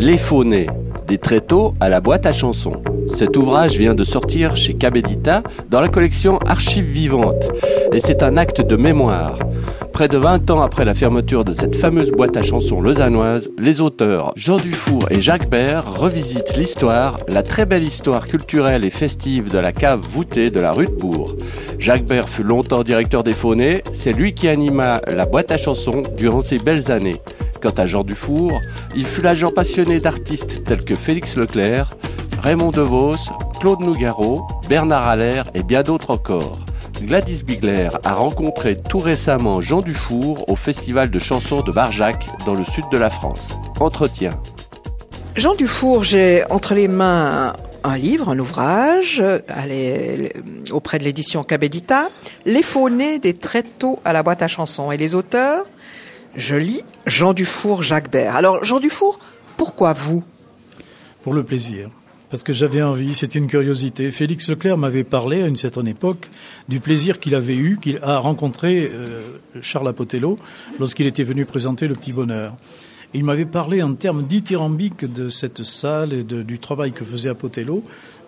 Les Faunés, des tréteaux à la boîte à chansons. Cet ouvrage vient de sortir chez Cabedita dans la collection Archives vivantes et c'est un acte de mémoire. Près de 20 ans après la fermeture de cette fameuse boîte à chansons lausannoise, les auteurs Jean Dufour et Jacques Bert revisitent l'histoire, la très belle histoire culturelle et festive de la cave voûtée de la rue de Bourg. Jacques Bert fut longtemps directeur des Faunets, c'est lui qui anima la boîte à chansons durant ces belles années. Quant à Jean Dufour, il fut l'agent passionné d'artistes tels que Félix Leclerc, Raymond DeVos, Claude Nougaro, Bernard Allaire et bien d'autres encore. Gladys Bigler a rencontré tout récemment Jean Dufour au Festival de chansons de Barjac dans le sud de la France. Entretien. Jean Dufour, j'ai entre les mains un livre, un ouvrage, auprès de l'édition Cabedita, Les faunés des tréteaux à la boîte à chansons. Et les auteurs, je lis Jean Dufour, Jacques Bert. Alors, Jean Dufour, pourquoi vous? Pour le plaisir. Parce que j'avais envie, c'est une curiosité. Félix Leclerc m'avait parlé à une certaine époque du plaisir qu'il avait eu, qu'il a rencontré euh, Charles Apotello lorsqu'il était venu présenter Le Petit Bonheur. Il m'avait parlé en termes dithyrambiques de cette salle et du travail que faisait Apotello.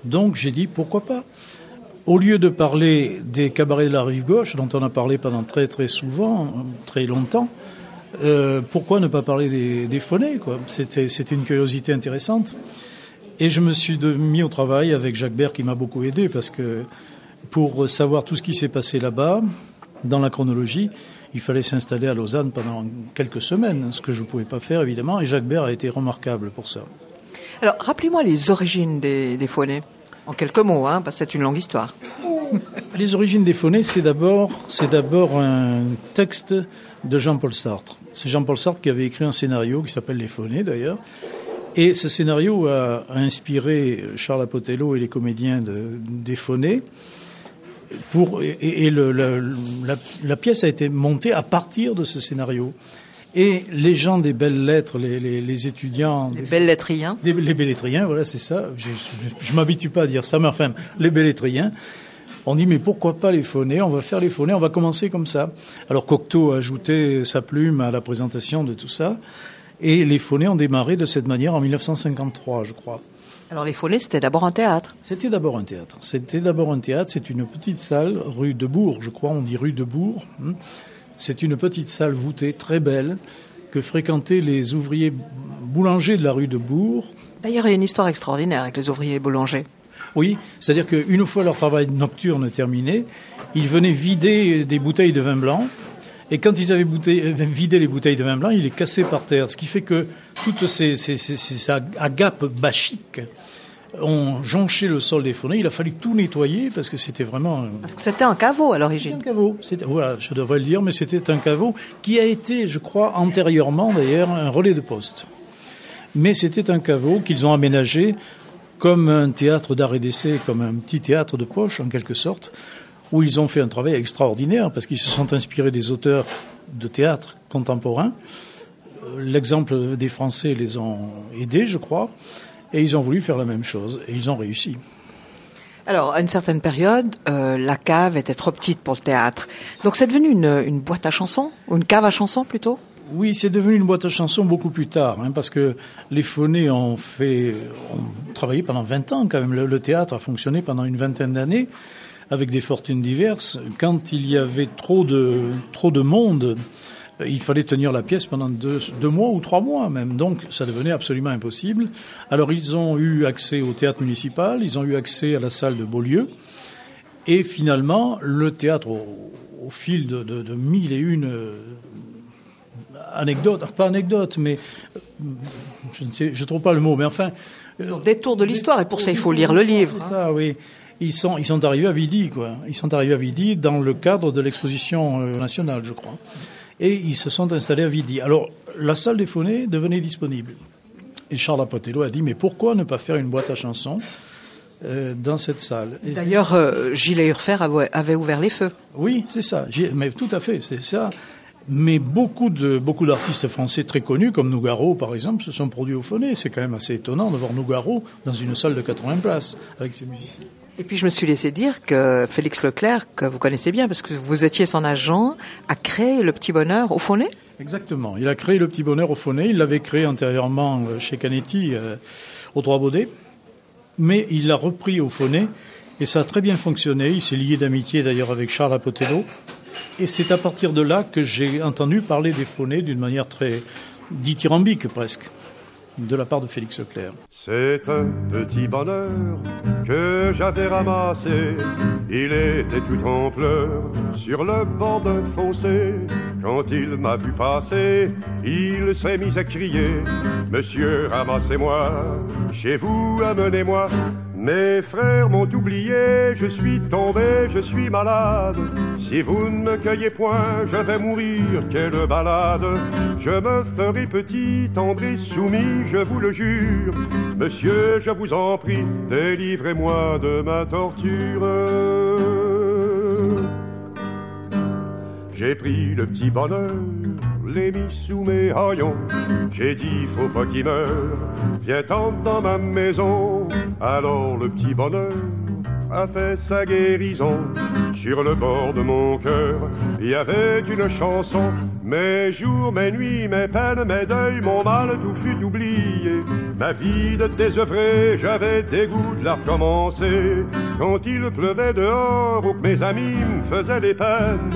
Donc j'ai dit pourquoi pas? Au lieu de parler des cabarets de la rive gauche, dont on a parlé pendant très très souvent, très longtemps, euh, pourquoi ne pas parler des, des C'était une curiosité intéressante. Et je me suis mis au travail avec Jacques Bert qui m'a beaucoup aidé parce que pour savoir tout ce qui s'est passé là-bas, dans la chronologie, il fallait s'installer à Lausanne pendant quelques semaines, ce que je ne pouvais pas faire évidemment, et Jacques Bert a été remarquable pour ça. Alors, rappelez-moi les origines des, des en quelques mots, hein, parce que c'est une longue histoire. Les origines des phonés, c'est d'abord, c'est d'abord un texte de Jean-Paul Sartre. C'est Jean-Paul Sartre qui avait écrit un scénario qui s'appelle Les phonés d'ailleurs. Et ce scénario a, inspiré Charles Apotello et les comédiens de, des phonés pour, et, le, la, pièce a été montée à partir de ce scénario. Et les gens des belles lettres, les, les, étudiants... Les belles lettriens. Les, les lettriens, voilà, c'est ça. Je ne m'habitue pas à dire ça, mais enfin, les lettriens. On dit, mais pourquoi pas les phonés? On va faire les phonés, on va commencer comme ça. Alors Cocteau a ajouté sa plume à la présentation de tout ça. Et les phonés ont démarré de cette manière en 1953, je crois. Alors les Follets, c'était d'abord un théâtre C'était d'abord un théâtre. C'était d'abord un théâtre. C'est une petite salle, rue de Bourg, je crois, on dit rue de Bourg. Hein. C'est une petite salle voûtée, très belle, que fréquentaient les ouvriers boulangers de la rue de Bourg. D'ailleurs, il y a une histoire extraordinaire avec les ouvriers boulangers. Oui, c'est-à-dire qu'une fois leur travail nocturne terminé, ils venaient vider des bouteilles de vin blanc et quand ils avaient euh, vidé les bouteilles de vin blanc, ils les cassaient par terre. Ce qui fait que toutes ces, ces, agapes bachiques ont jonché le sol des fournées. Il a fallu tout nettoyer parce que c'était vraiment. Parce que c'était un caveau à l'origine. Un caveau. Voilà, je devrais le dire, mais c'était un caveau qui a été, je crois, antérieurement d'ailleurs, un relais de poste. Mais c'était un caveau qu'ils ont aménagé comme un théâtre d'art et d'essai, comme un petit théâtre de poche en quelque sorte, où ils ont fait un travail extraordinaire parce qu'ils se sont inspirés des auteurs de théâtre contemporains. Euh, l'exemple des Français les ont aidés, je crois, et ils ont voulu faire la même chose, et ils ont réussi. Alors, à une certaine période, euh, la cave était trop petite pour le théâtre. Donc, c'est devenu une, boîte à chansons, ou une cave à chansons plutôt? Oui, c'est devenu une boîte à chansons beaucoup plus tard, hein, parce que les phonés ont fait, ont travaillé pendant 20 ans quand même. le théâtre a fonctionné pendant une vingtaine d'années avec des fortunes diverses. Quand il y avait trop de, trop de monde, il fallait tenir la pièce pendant deux, mois ou trois mois même. Donc ça devenait absolument impossible. Alors ils ont eu accès au théâtre municipal, ils ont eu accès à la salle de Beaulieu. Et finalement, le théâtre, au, fil de, mille et une euh, anecdotes, pas anecdotes, mais euh, je ne trouve pas le mot, mais enfin... Détour de l'histoire, et pour ça il faut lire le livre. C'est ça, oui ils sont, ils sont arrivés à Vidi, quoi. Ils sont arrivés à Vidi dans le cadre de l'exposition euh, nationale, je crois. Et ils se sont installés à Vidi. Alors, la salle des phonés devenait disponible. Et Charles Apotello a dit, mais pourquoi ne pas faire une boîte à chansons euh, dans cette salle? D'ailleurs, euh, Gilles Urfer avait ouvert les feux. Oui, c'est ça. Mais tout à fait, c'est ça. Mais beaucoup de beaucoup d'artistes français très connus, comme Nougaro par exemple, se sont produits au Phoné. C'est quand même assez étonnant de voir Nougaro dans une salle de 80 places avec ses musiciens. Et puis je me suis laissé dire que Félix Leclerc, que vous connaissez bien parce que vous étiez son agent, a créé le petit bonheur au Faunet Exactement. Il a créé le petit bonheur au Faunet. Il l'avait créé antérieurement euh, chez Canetti, euh, au Trois Baudets. Mais il l'a repris au Faunet et ça a très bien fonctionné. Il s'est lié d'amitié d'ailleurs avec Charles Apotello. Et c'est à partir de là que j'ai entendu parler des Faunets d'une manière très dithyrambique presque de la part de Félix Leclerc. C'est un petit bonheur que j'avais ramassé. Il était tout en pleurs sur le bord d'un fossé. Quand il m'a vu passer, il s'est mis à crier Monsieur, ramassez-moi, chez vous, amenez-moi. Mes frères m'ont oublié, je suis tombé, je suis malade. Si vous ne me cueillez point, je vais mourir, quelle balade. Je me ferai petit, tendre soumis, je vous le jure. Monsieur, je vous en prie, délivrez-moi de ma torture. J'ai pris le petit bonheur, l'ai mis sous mes haillons. J'ai dit, faut pas qu'il meure, viens tendre dans ma maison. Alors le petit bonheur a fait sa guérison. Sur le bord de mon cœur, il y avait une chanson. Mes jours, mes nuits, mes peines, mes deuils, mon mal, tout fut oublié. Ma vie de désœuvré, j'avais dégoût de la recommencer. Quand il pleuvait dehors ou que mes amis me faisaient des peines,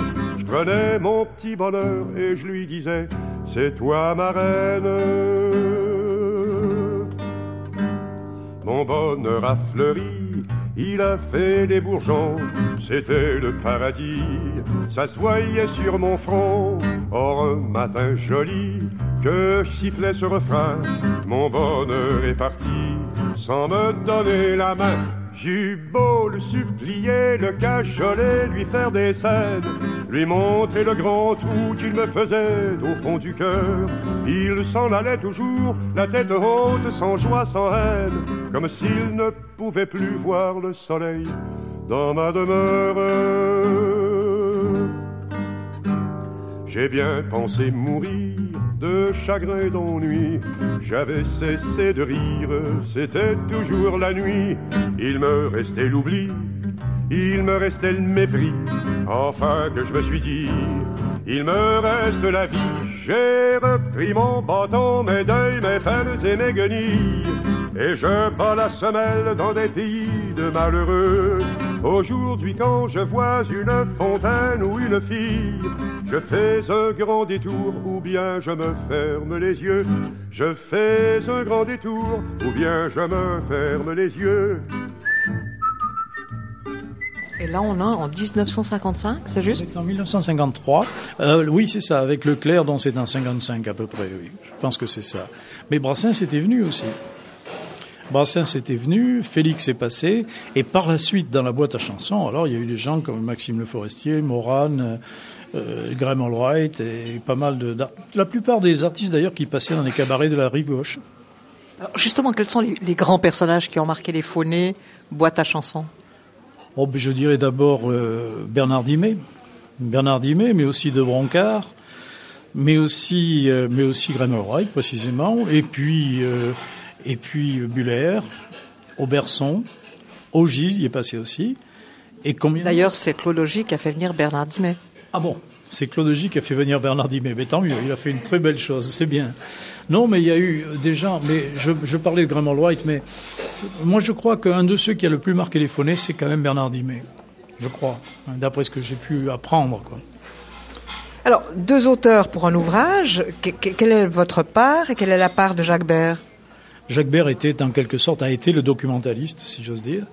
prenais mon petit bonheur et je lui disais, c'est toi ma reine. Mon bonheur a fleuri, il a fait des bourgeons, c'était le paradis, ça se voyait sur mon front. Or un matin joli, que je sifflais ce refrain, mon bonheur est parti, sans me donner la main. J'eus beau le supplier, le cajoler, lui faire des scènes, lui montrer le grand trou qu'il me faisait au fond du cœur. Il s'en allait toujours, la tête haute, sans joie, sans haine, comme s'il ne pouvait plus voir le soleil dans ma demeure. J'ai bien pensé mourir de chagrin et d'ennui. J'avais cessé de rire, c'était toujours la nuit. Il me restait l'oubli, il me restait le mépris. Enfin que je me suis dit, il me reste la vie. J'ai repris mon bâton, mes deuils, mes peines et mes guenilles. Et je bats la semelle dans des pays de malheureux. Aujourd'hui, quand je vois une fontaine ou une fille, je fais un grand détour ou bien je me ferme les yeux. Je fais un grand détour ou bien je me ferme les yeux. Et là, on a en 1955, c'est juste? En 1953. Euh, oui, c'est ça. Avec Leclerc, dont c'est en 55 à peu près. Oui, je pense que c'est ça. Mais Brassens était venu aussi. Brassens était venu, Félix est passé, et par la suite, dans la boîte à chansons, alors il y a eu des gens comme Maxime Le Forestier, Morane, euh, Graham Allwright, et pas mal de. La plupart des artistes d'ailleurs qui passaient dans les cabarets de la rive gauche. Alors justement, quels sont les, les, grands personnages qui ont marqué les Faunets, boîte à chansons? Oh, ben, Je dirais d'abord euh, Bernard Dimet, Bernard Dimet, mais aussi De Broncard, mais aussi, euh, mais aussi Graham Allwright précisément, et puis. Euh, et puis Buller, Auberson, Augies y est passé aussi. Et combien D'ailleurs, c'est Claude Augy qui a fait venir Bernard Dimet. Ah bon C'est Claude Augy qui a fait venir Bernard Dimet. Mais tant mieux, il a fait une très belle chose, c'est bien. Non, mais il y a eu des gens, mais je, je parlais de Graham White, mais moi je crois qu'un de ceux qui a le plus marqué les phonés, c'est quand même Bernard Dimet. Je crois, d'après ce que j'ai pu apprendre. Quoi. Alors, deux auteurs pour un ouvrage. Quelle est votre part et quelle est la part de Jacques Bert? Jacques Bert était en quelque sorte a été le documentaliste, si j'ose dire,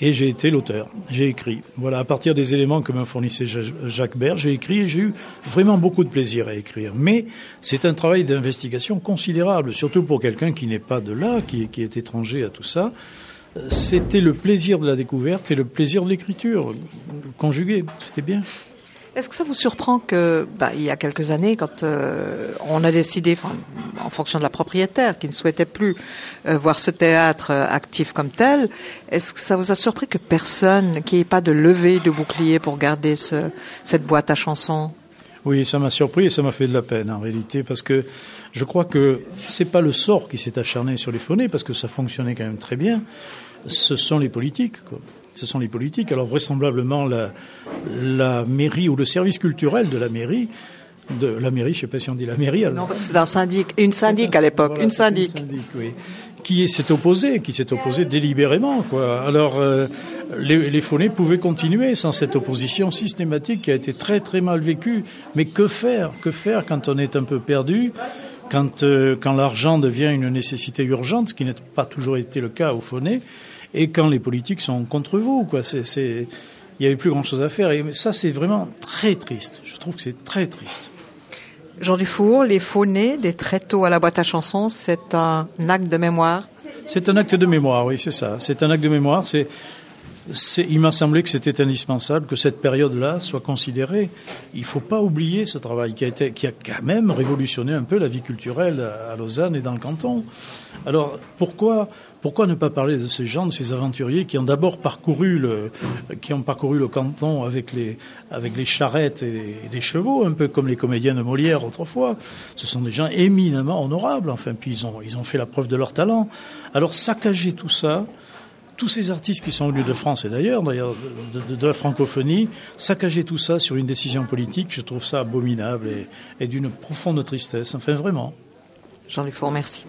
et j'ai été l'auteur. J'ai écrit. Voilà, à partir des éléments que me fournissait Jacques Bert, j'ai écrit et j'ai eu vraiment beaucoup de plaisir à écrire. Mais c'est un travail d'investigation considérable, surtout pour quelqu'un qui n'est pas de là, qui, qui est étranger à tout ça. C'était le plaisir de la découverte et le plaisir de l'écriture, conjugué. C'était bien. Est-ce que ça vous surprend que, bah, il y a quelques années, quand euh, on a décidé, en fonction de la propriétaire, qui ne souhaitait plus euh, voir ce théâtre euh, actif comme tel, est-ce que ça vous a surpris que personne, qu'il n'y ait pas de levée de bouclier pour garder ce, cette boîte à chansons? Oui, ça m'a surpris et ça m'a fait de la peine en réalité, parce que je crois que c'est pas le sort qui s'est acharné sur les phonés, parce que ça fonctionnait quand même très bien. Ce sont les politiques. Ce sont les politiques. Alors vraisemblablement, la, la, mairie ou le service culturel de la mairie de la mairie, je ne sais pas si on dit la mairie. Non, parce que c'est un syndic, une syndic à l'époque, une syndic. Une syndic oui. Qui s'est opposé, qui s'est opposé délibérément, quoi. Alors, euh, les, les pouvaient continuer sans cette opposition systématique qui a été très très mal vécue. Mais que faire Que faire quand on est un peu perdu quand, euh, quand l'argent devient une nécessité urgente, ce qui n'a pas toujours été le cas au Faunet, et quand les politiques sont contre vous, quoi. C'est, c'est, il n'y avait plus grand chose à faire. Et ça, c'est vraiment très triste. Je trouve que c'est très triste. Jean Dufour, les faunets des tréteaux à la boîte à chansons, c'est un acte de mémoire C'est un acte de mémoire, oui, c'est ça. C'est un acte de mémoire. C'est, il m'a semblé que c'était indispensable que cette période-là soit considérée. Il ne faut pas oublier ce travail qui a, été, qui a quand même révolutionné un peu la vie culturelle à Lausanne et dans le canton. Alors pourquoi pourquoi ne pas parler de ces gens, de ces aventuriers qui ont d'abord parcouru le, canton avec les, charrettes et les chevaux, un peu comme les comédiens de Molière autrefois? Ce sont des gens éminemment honorables, enfin, puis ils ont, fait la preuve de leur talent. Alors saccager tout ça, tous ces artistes qui sont venus de France et d'ailleurs, d'ailleurs, de, la francophonie, saccager tout ça sur une décision politique, je trouve ça abominable et, d'une profonde tristesse. Enfin, vraiment. Jean-Luc merci.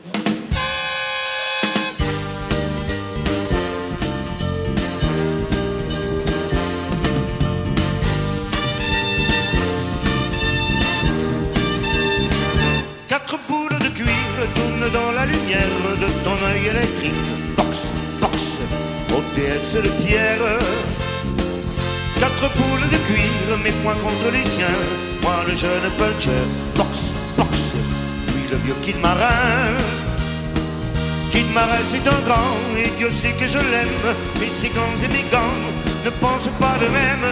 De pierre. Quatre poules de cuir, mes poings contre les siens. Moi le jeune puncher. Box, box, lui le vieux kid marin. Kid marin c'est un grand, et Dieu sait que je l'aime. Ses gants et mes gants ne pensent pas de même.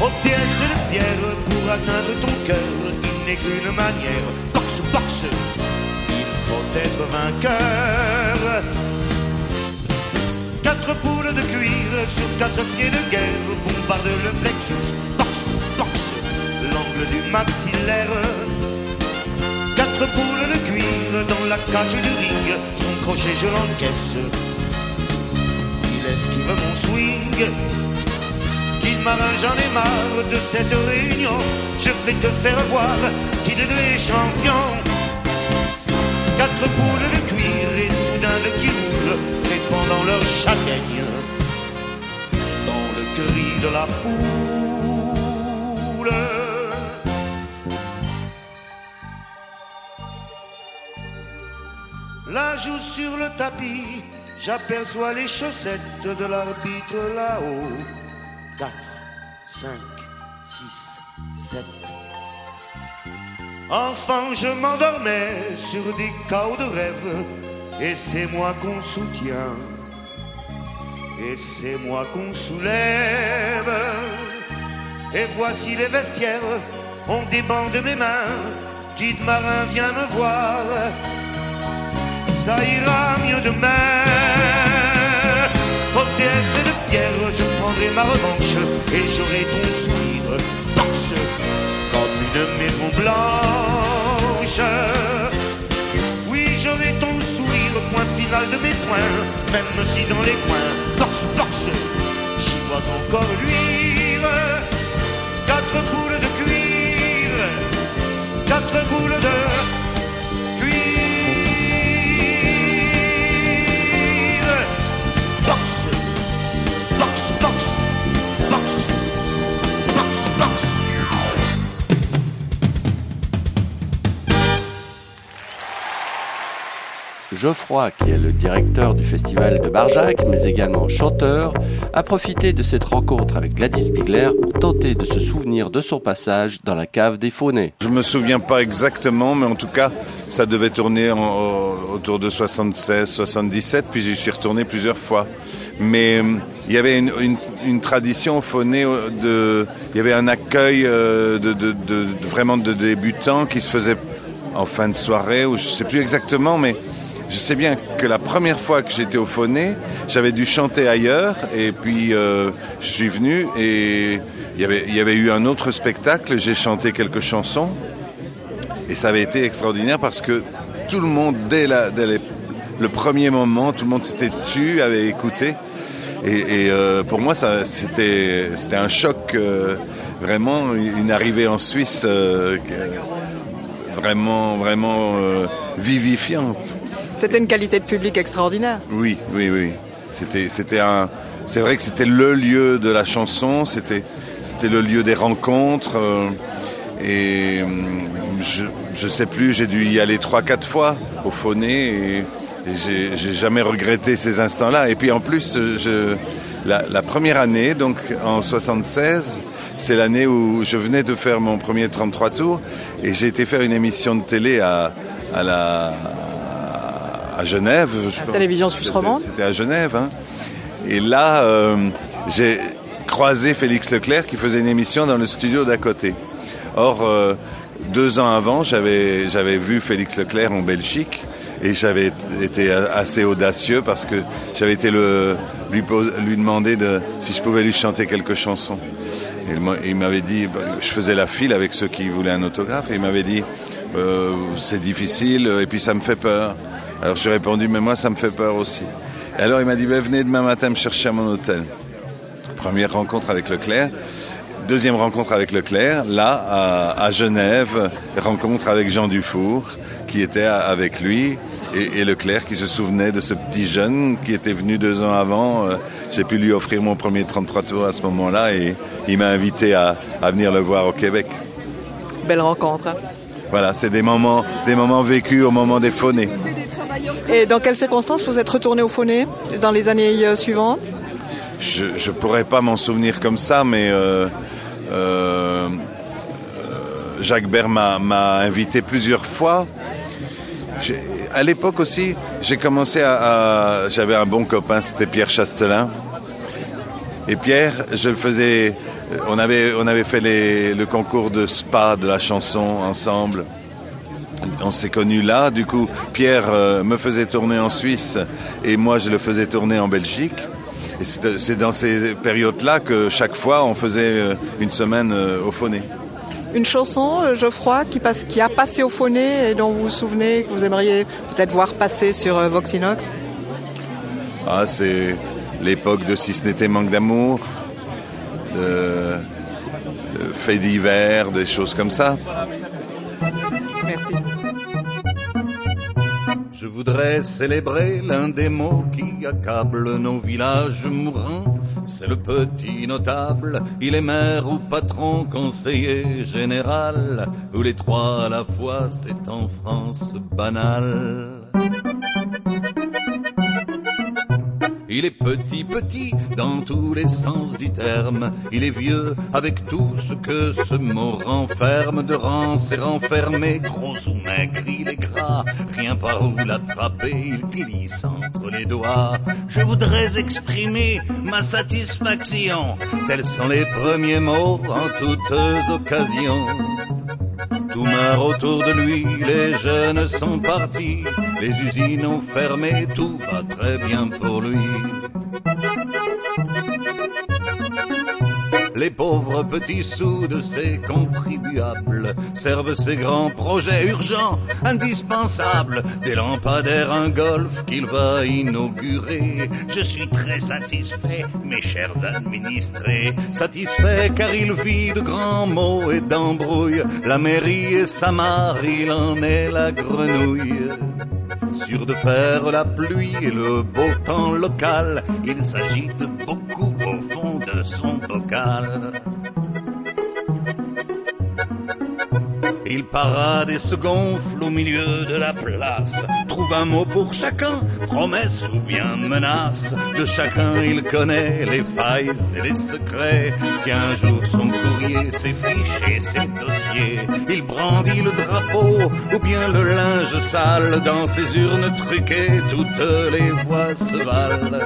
OTS de pierre pour atteindre ton cœur, il n'est qu'une manière. Box, box faut être vainqueur. Quatre poules de cuir sur quatre pieds de guerre bombardent le plexus, boxe, boxe, l'angle du maxillaire. Quatre poules de cuir dans la cage du ring, son crochet je l'encaisse. Il esquive mon swing. Qu'il marin, j'en ai marre de cette réunion. Je vais te faire voir qu'il est champion. Quatre boules de cuir et soudain le qui répandant leur châtaigne dans le cri de la foule. Là, joue sur le tapis, j'aperçois les chaussettes de l'arbitre là-haut. Quatre, cinq, six, sept. Enfant, je m'endormais sur des chaos de rêve, et c'est moi qu'on soutient, et c'est moi qu'on soulève. Et voici les vestiaires, on débande mes mains, guide marin vient me voir, ça ira mieux demain. Et de pierre, je prendrai ma revanche, et j'aurai ton sourire, boxe de maison blanche. J'aurai ton sourire, point final de mes points, même si dans les coins, boxe, boxe, j'y vois encore luire. Geoffroy, qui est le directeur du festival de Barjac, mais également chanteur, a profité de cette rencontre avec Gladys Bigler pour tenter de se souvenir de son passage dans la cave des Faunets. Je me souviens pas exactement, mais en tout cas, ça devait tourner autour de 76, 77, puis j'y suis retourné plusieurs fois. Mais euh, il y avait une, tradition au Faunet de, il y avait un accueil euh, de, de, vraiment de débutants qui se faisait en fin de soirée, ou je sais plus exactement, mais je sais bien que la première fois que j'étais au Phoné, j'avais dû chanter ailleurs et puis euh, je suis venu et il y, avait, eu un autre spectacle, j'ai chanté quelques chansons et ça avait été extraordinaire parce que tout le monde, dès, le premier moment, tout le monde s'était tu, avait écouté. Et, euh, pour moi, c'était un choc. Euh, vraiment une arrivée en Suisse vraiment, vraiment euh, vivifiante. C'était une qualité de public extraordinaire. Oui, oui, oui. C'était, c'était un. C'est vrai que c'était le lieu de la chanson. C'était, c'était le lieu des rencontres. euh, et hum, je, je sais plus. J'ai dû y aller trois, quatre fois au Phoné et, et j'ai, j'ai jamais regretté ces instants-là. Et puis en plus, je, la, la première année, donc en 76, c'est l'année où je venais de faire mon premier 33 tours et j'ai été faire une émission de télé à, à la à Genève. je La pense. télévision suisse romande. C'était à Genève. hein. Et là, euh, j'ai croisé Félix Leclerc qui faisait une émission dans le studio d'à côté. Or, euh, deux ans avant, j'avais j'avais vu Félix Leclerc en Belgique et j'avais été assez audacieux parce que j'avais été le, lui, lui demander de, si je pouvais lui chanter quelques chansons. Il m'a- il m'avait dit, bah, je faisais la file avec ceux qui voulaient un autographe, et il m'avait dit, euh, c'est difficile, et puis ça me fait peur. Alors j'ai répondu, mais moi ça me fait peur aussi. Et alors il m'a dit, ben, venez demain matin me chercher à mon hôtel. Première rencontre avec Leclerc. Deuxième rencontre avec Leclerc, là, à, Genève, rencontre avec Jean Dufour, qui était avec lui, et, et Leclerc qui se souvenait de ce petit jeune qui était venu deux ans avant. Euh, J'ai pu lui offrir mon premier 33 tours à ce moment-là, et il m'a invité à, à venir le voir au Québec. Belle rencontre. hein. Voilà, c'est des moments, des moments vécus au moment des phonés. Et dans quelles circonstances vous êtes retourné au Phoné dans les années euh, suivantes? Je ne pourrais pas m'en souvenir comme ça, mais euh, Jacques Bert m'a invité plusieurs fois. À l'époque aussi, j'ai commencé à... J'avais un bon copain, c'était Pierre Chastelin. Et Pierre, je le faisais... On avait, on avait fait le concours de spa de la chanson ensemble. On s'est connus là. Du coup, Pierre euh, me faisait tourner en Suisse et moi, je le faisais tourner en Belgique. Et c'est c'est dans ces périodes-là que chaque fois, on faisait euh, une semaine euh, au Phoné. Une chanson, euh, Geoffroy, qui, passe, qui a passé au Phoné et dont vous vous souvenez, que vous aimeriez peut-être voir passer sur euh, Voxinox Ah, c'est l'époque de Si ce n'était manque d'amour, de, de faits divers, des choses comme ça. Merci. Je voudrais célébrer l'un des mots qui accablent nos villages mourants. C'est le petit notable, il est maire ou patron, conseiller général, ou les trois à la fois, c'est en France banal. Il est petit, petit dans tous les sens du terme. Il est vieux avec tout ce que ce mot renferme. De rance et renfermé, gros ou maigre, il est gras. Rien par où l'attraper, il glisse entre les doigts. Je voudrais exprimer ma satisfaction. Tels sont les premiers mots en toutes occasions. Tout meurt autour de lui, les jeunes sont partis, les usines ont fermé, tout va très bien pour lui. Les pauvres petits sous de ces contribuables servent ces grands projets urgents, indispensables, des lampadaires, un golf qu'il va inaugurer. Je suis très satisfait, mes chers administrés, satisfait car il vit de grands mots et d'embrouilles. La mairie et sa mare, il en est la grenouille. Sûr de faire la pluie et le beau temps local, il s'agite beaucoup au fond son bocal. Il parade et se gonfle au milieu de la place, trouve un mot pour chacun, promesse ou bien menace. De chacun il connaît les failles et les secrets. Tient un jour son courrier, ses fiches et ses dossiers. Il brandit le drapeau ou bien le linge sale dans ses urnes truquées. Toutes les voix se valent.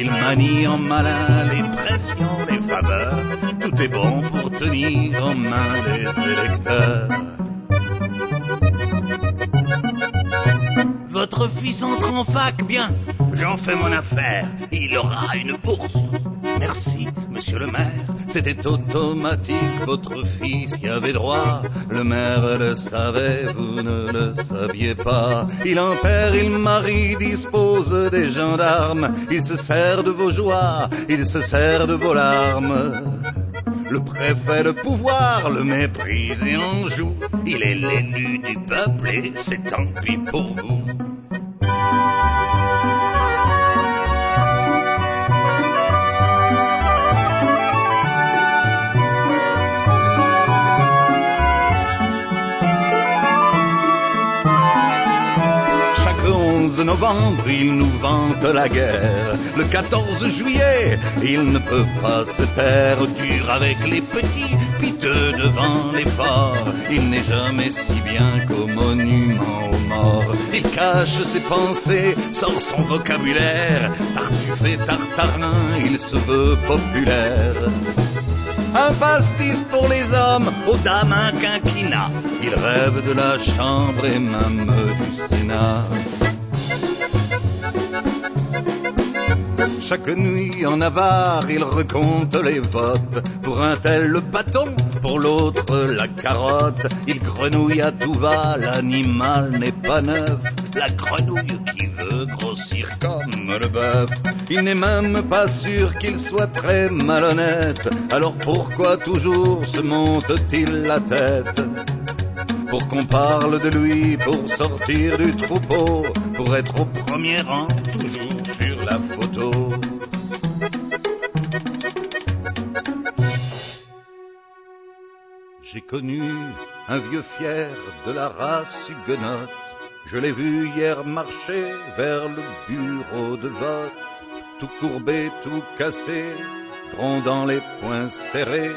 Il manie en malin les pressions, les faveurs. Tout est bon pour tenir en main les électeurs. Votre fils entre en fac, bien, j'en fais mon affaire. Il aura une bourse. Merci, monsieur le maire. C'était automatique, votre fils y avait droit. Le maire le savait, vous ne le saviez pas. Il enterre, il marie, dispose des gendarmes. Il se sert de vos joies, il se sert de vos larmes. le préfet le pouvoir le méprise et en joue. Il est l'élu du peuple et c'est tant pis pour vous. Novembre, il nous vante la guerre. Le 14 juillet, il ne peut pas se taire, dur avec les petits, piteux devant les forts. Il n'est jamais si bien qu'au monument aux morts. Il cache ses pensées, sort son vocabulaire, tartuffe et tartarin, il se veut populaire. Un pastis pour les hommes, aux dames un quinquina. Il rêve de la chambre et même du Sénat. Chaque nuit en avare, il recompte les votes. Pour un tel le bâton, pour l'autre la carotte. Il grenouille à tout va, l'animal n'est pas neuf. La grenouille qui veut grossir comme le bœuf. Il n'est même pas sûr qu'il soit très malhonnête. Alors pourquoi toujours se monte-t-il la tête? Pour qu'on parle de lui, pour sortir du troupeau, pour être au premier rang, toujours la photo. J'ai connu un vieux fier de la race huguenote. Je l'ai vu hier marcher vers le bureau de vote, tout courbé, tout cassé, grondant les poings serrés.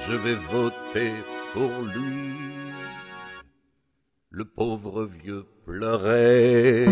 Je vais voter pour lui. Le pauvre vieux pleurait.